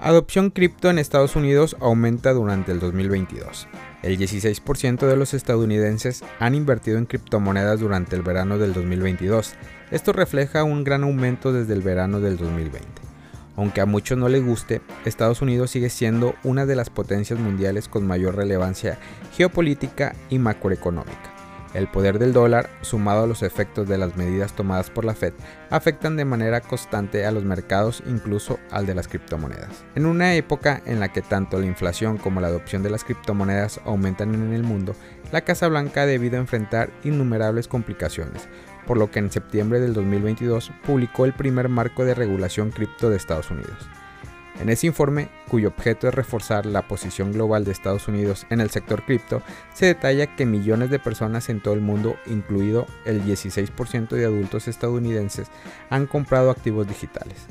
Adopción cripto en Estados Unidos aumenta durante el 2022. El 16% de los estadounidenses han invertido en criptomonedas durante el verano del 2022. Esto refleja un gran aumento desde el verano del 2020. Aunque a muchos no les guste, Estados Unidos sigue siendo una de las potencias mundiales con mayor relevancia geopolítica y macroeconómica. El poder del dólar, sumado a los efectos de las medidas tomadas por la Fed, afectan de manera constante a los mercados, incluso al de las criptomonedas. En una época en la que tanto la inflación como la adopción de las criptomonedas aumentan en el mundo, la Casa Blanca ha debido enfrentar innumerables complicaciones, por lo que en septiembre del 2022 publicó el primer marco de regulación cripto de Estados Unidos. En ese informe, cuyo objeto es reforzar la posición global de Estados Unidos en el sector cripto, se detalla que millones de personas en todo el mundo, incluido el 16% de adultos estadounidenses, han comprado activos digitales.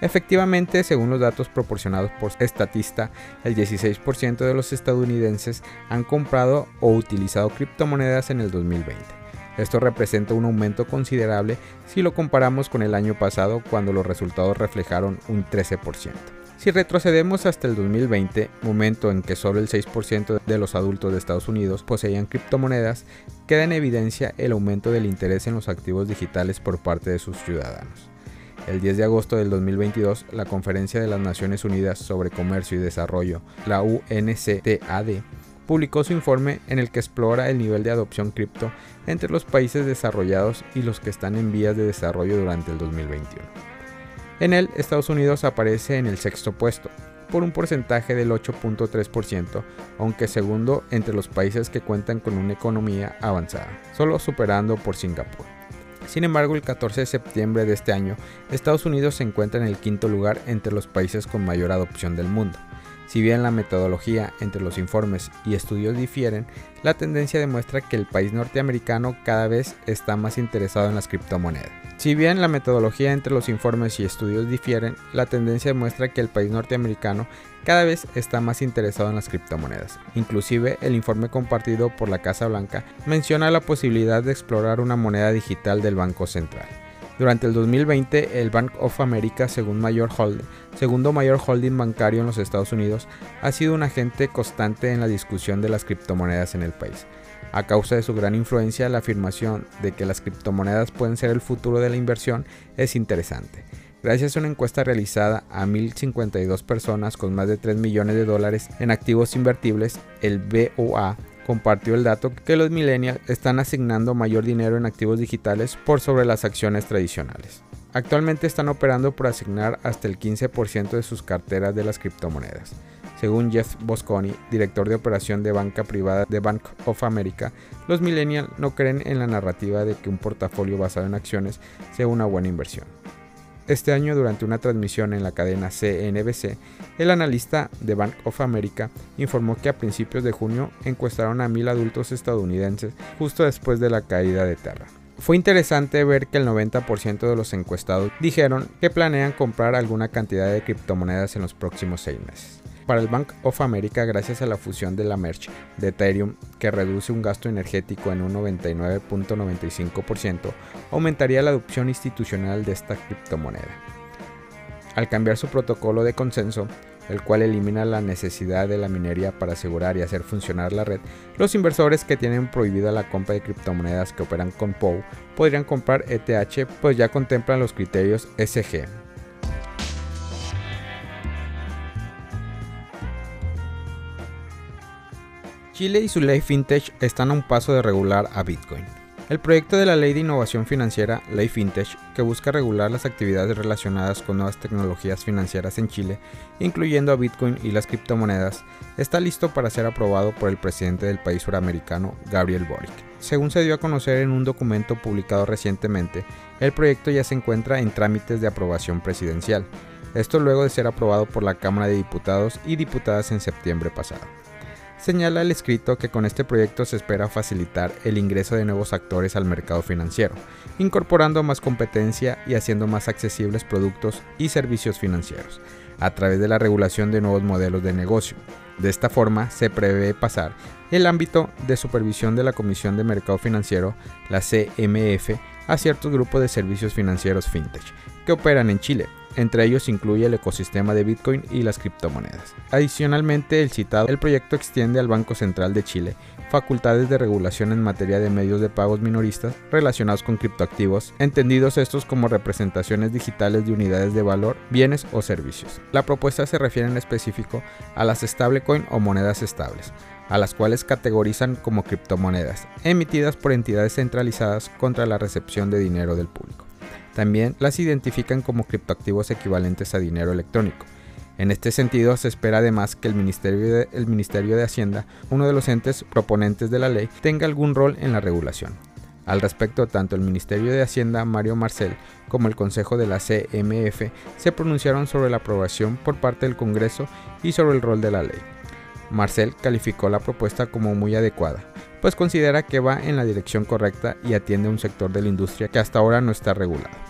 Efectivamente, según los datos proporcionados por Statista, el 16% de los estadounidenses han comprado o utilizado criptomonedas en el 2020. Esto representa un aumento considerable si lo comparamos con el año pasado cuando los resultados reflejaron un 13%. Si retrocedemos hasta el 2020, momento en que solo el 6% de los adultos de Estados Unidos poseían criptomonedas, queda en evidencia el aumento del interés en los activos digitales por parte de sus ciudadanos. El 10 de agosto del 2022, la Conferencia de las Naciones Unidas sobre Comercio y Desarrollo, la UNCTAD, publicó su informe en el que explora el nivel de adopción cripto entre los países desarrollados y los que están en vías de desarrollo durante el 2021. En él, Estados Unidos aparece en el sexto puesto, por un porcentaje del 8.3%, aunque segundo entre los países que cuentan con una economía avanzada, solo superando por Singapur. Sin embargo, el 14 de septiembre de este año, Estados Unidos se encuentra en el quinto lugar entre los países con mayor adopción del mundo. Si bien la metodología entre los informes y estudios difieren, la tendencia demuestra que el país norteamericano cada vez está más interesado en las criptomonedas. Si bien la metodología entre los informes y estudios difieren, la tendencia demuestra que el país norteamericano cada vez está más interesado en las criptomonedas. Inclusive el informe compartido por la Casa Blanca menciona la posibilidad de explorar una moneda digital del Banco Central. Durante el 2020, el Bank of America, segundo mayor holding bancario en los Estados Unidos, ha sido un agente constante en la discusión de las criptomonedas en el país. A causa de su gran influencia, la afirmación de que las criptomonedas pueden ser el futuro de la inversión es interesante. Gracias a una encuesta realizada a 1.052 personas con más de 3 millones de dólares en activos invertibles, el BOA compartió el dato que los millennials están asignando mayor dinero en activos digitales por sobre las acciones tradicionales. Actualmente están operando por asignar hasta el 15% de sus carteras de las criptomonedas. Según Jeff Bosconi, director de operación de banca privada de Bank of America, los millennials no creen en la narrativa de que un portafolio basado en acciones sea una buena inversión. Este año, durante una transmisión en la cadena CNBC, el analista de Bank of America informó que a principios de junio encuestaron a mil adultos estadounidenses justo después de la caída de Terra. Fue interesante ver que el 90% de los encuestados dijeron que planean comprar alguna cantidad de criptomonedas en los próximos seis meses para el Bank of America gracias a la fusión de la Merch de Ethereum que reduce un gasto energético en un 99.95%, aumentaría la adopción institucional de esta criptomoneda. Al cambiar su protocolo de consenso, el cual elimina la necesidad de la minería para asegurar y hacer funcionar la red, los inversores que tienen prohibida la compra de criptomonedas que operan con POW podrían comprar ETH pues ya contemplan los criterios SG. Chile y su ley fintech están a un paso de regular a Bitcoin. El proyecto de la Ley de Innovación Financiera, Ley Fintech, que busca regular las actividades relacionadas con nuevas tecnologías financieras en Chile, incluyendo a Bitcoin y las criptomonedas, está listo para ser aprobado por el presidente del país suramericano, Gabriel Boric. Según se dio a conocer en un documento publicado recientemente, el proyecto ya se encuentra en trámites de aprobación presidencial, esto luego de ser aprobado por la Cámara de Diputados y Diputadas en septiembre pasado. Señala el escrito que con este proyecto se espera facilitar el ingreso de nuevos actores al mercado financiero, incorporando más competencia y haciendo más accesibles productos y servicios financieros, a través de la regulación de nuevos modelos de negocio. De esta forma, se prevé pasar el ámbito de supervisión de la Comisión de Mercado Financiero, la CMF, a ciertos grupos de servicios financieros fintech que operan en Chile, entre ellos incluye el ecosistema de Bitcoin y las criptomonedas. Adicionalmente, el citado el proyecto extiende al Banco Central de Chile facultades de regulación en materia de medios de pagos minoristas relacionados con criptoactivos, entendidos estos como representaciones digitales de unidades de valor, bienes o servicios. La propuesta se refiere en específico a las stablecoin o monedas estables, a las cuales categorizan como criptomonedas, emitidas por entidades centralizadas contra la recepción de dinero del público. También las identifican como criptoactivos equivalentes a dinero electrónico, en este sentido, se espera además que el Ministerio, de, el Ministerio de Hacienda, uno de los entes proponentes de la ley, tenga algún rol en la regulación. Al respecto, tanto el Ministerio de Hacienda, Mario Marcel, como el Consejo de la CMF se pronunciaron sobre la aprobación por parte del Congreso y sobre el rol de la ley. Marcel calificó la propuesta como muy adecuada, pues considera que va en la dirección correcta y atiende a un sector de la industria que hasta ahora no está regulado.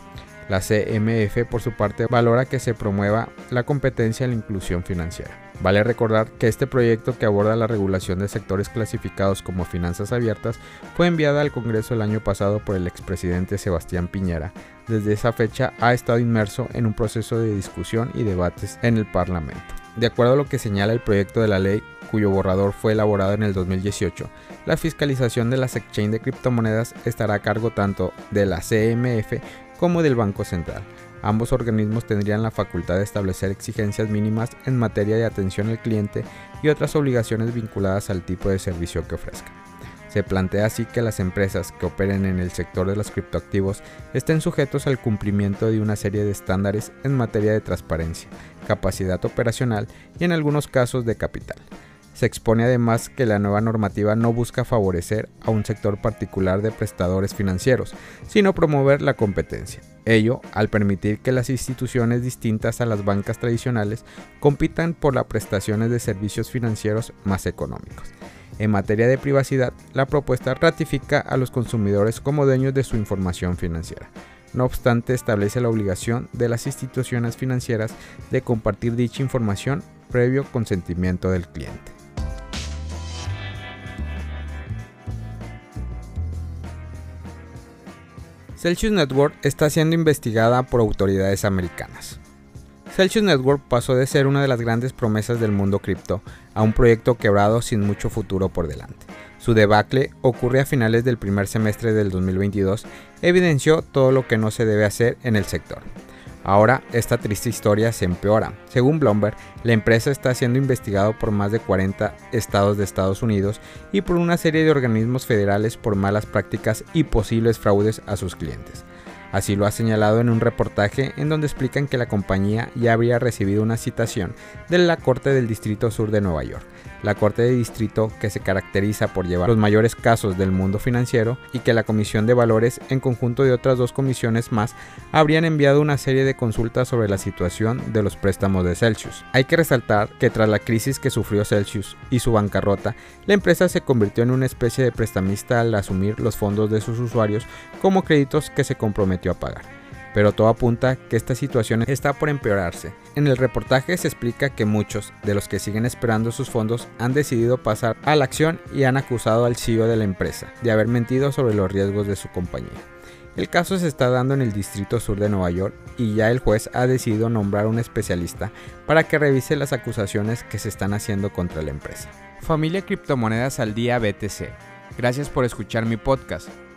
La CMF, por su parte, valora que se promueva la competencia y la inclusión financiera. Vale recordar que este proyecto que aborda la regulación de sectores clasificados como finanzas abiertas fue enviada al Congreso el año pasado por el expresidente Sebastián Piñera. Desde esa fecha ha estado inmerso en un proceso de discusión y debates en el Parlamento. De acuerdo a lo que señala el proyecto de la ley, cuyo borrador fue elaborado en el 2018, la fiscalización de las exchange de criptomonedas estará a cargo tanto de la CMF como del Banco Central. Ambos organismos tendrían la facultad de establecer exigencias mínimas en materia de atención al cliente y otras obligaciones vinculadas al tipo de servicio que ofrezcan. Se plantea así que las empresas que operen en el sector de los criptoactivos estén sujetos al cumplimiento de una serie de estándares en materia de transparencia, capacidad operacional y en algunos casos de capital. Se expone además que la nueva normativa no busca favorecer a un sector particular de prestadores financieros, sino promover la competencia. Ello al permitir que las instituciones distintas a las bancas tradicionales compitan por las prestaciones de servicios financieros más económicos. En materia de privacidad, la propuesta ratifica a los consumidores como dueños de su información financiera. No obstante, establece la obligación de las instituciones financieras de compartir dicha información previo consentimiento del cliente. Celsius Network está siendo investigada por autoridades americanas. Celsius Network pasó de ser una de las grandes promesas del mundo cripto a un proyecto quebrado sin mucho futuro por delante. Su debacle ocurre a finales del primer semestre del 2022, evidenció todo lo que no se debe hacer en el sector. Ahora esta triste historia se empeora. Según Bloomberg, la empresa está siendo investigada por más de 40 estados de Estados Unidos y por una serie de organismos federales por malas prácticas y posibles fraudes a sus clientes. Así lo ha señalado en un reportaje en donde explican que la compañía ya habría recibido una citación de la Corte del Distrito Sur de Nueva York la Corte de Distrito que se caracteriza por llevar los mayores casos del mundo financiero y que la Comisión de Valores en conjunto de otras dos comisiones más habrían enviado una serie de consultas sobre la situación de los préstamos de Celsius. Hay que resaltar que tras la crisis que sufrió Celsius y su bancarrota, la empresa se convirtió en una especie de prestamista al asumir los fondos de sus usuarios como créditos que se comprometió a pagar pero todo apunta que esta situación está por empeorarse. En el reportaje se explica que muchos de los que siguen esperando sus fondos han decidido pasar a la acción y han acusado al CEO de la empresa de haber mentido sobre los riesgos de su compañía. El caso se está dando en el Distrito Sur de Nueva York y ya el juez ha decidido nombrar un especialista para que revise las acusaciones que se están haciendo contra la empresa. Familia Criptomonedas al Día BTC. Gracias por escuchar mi podcast.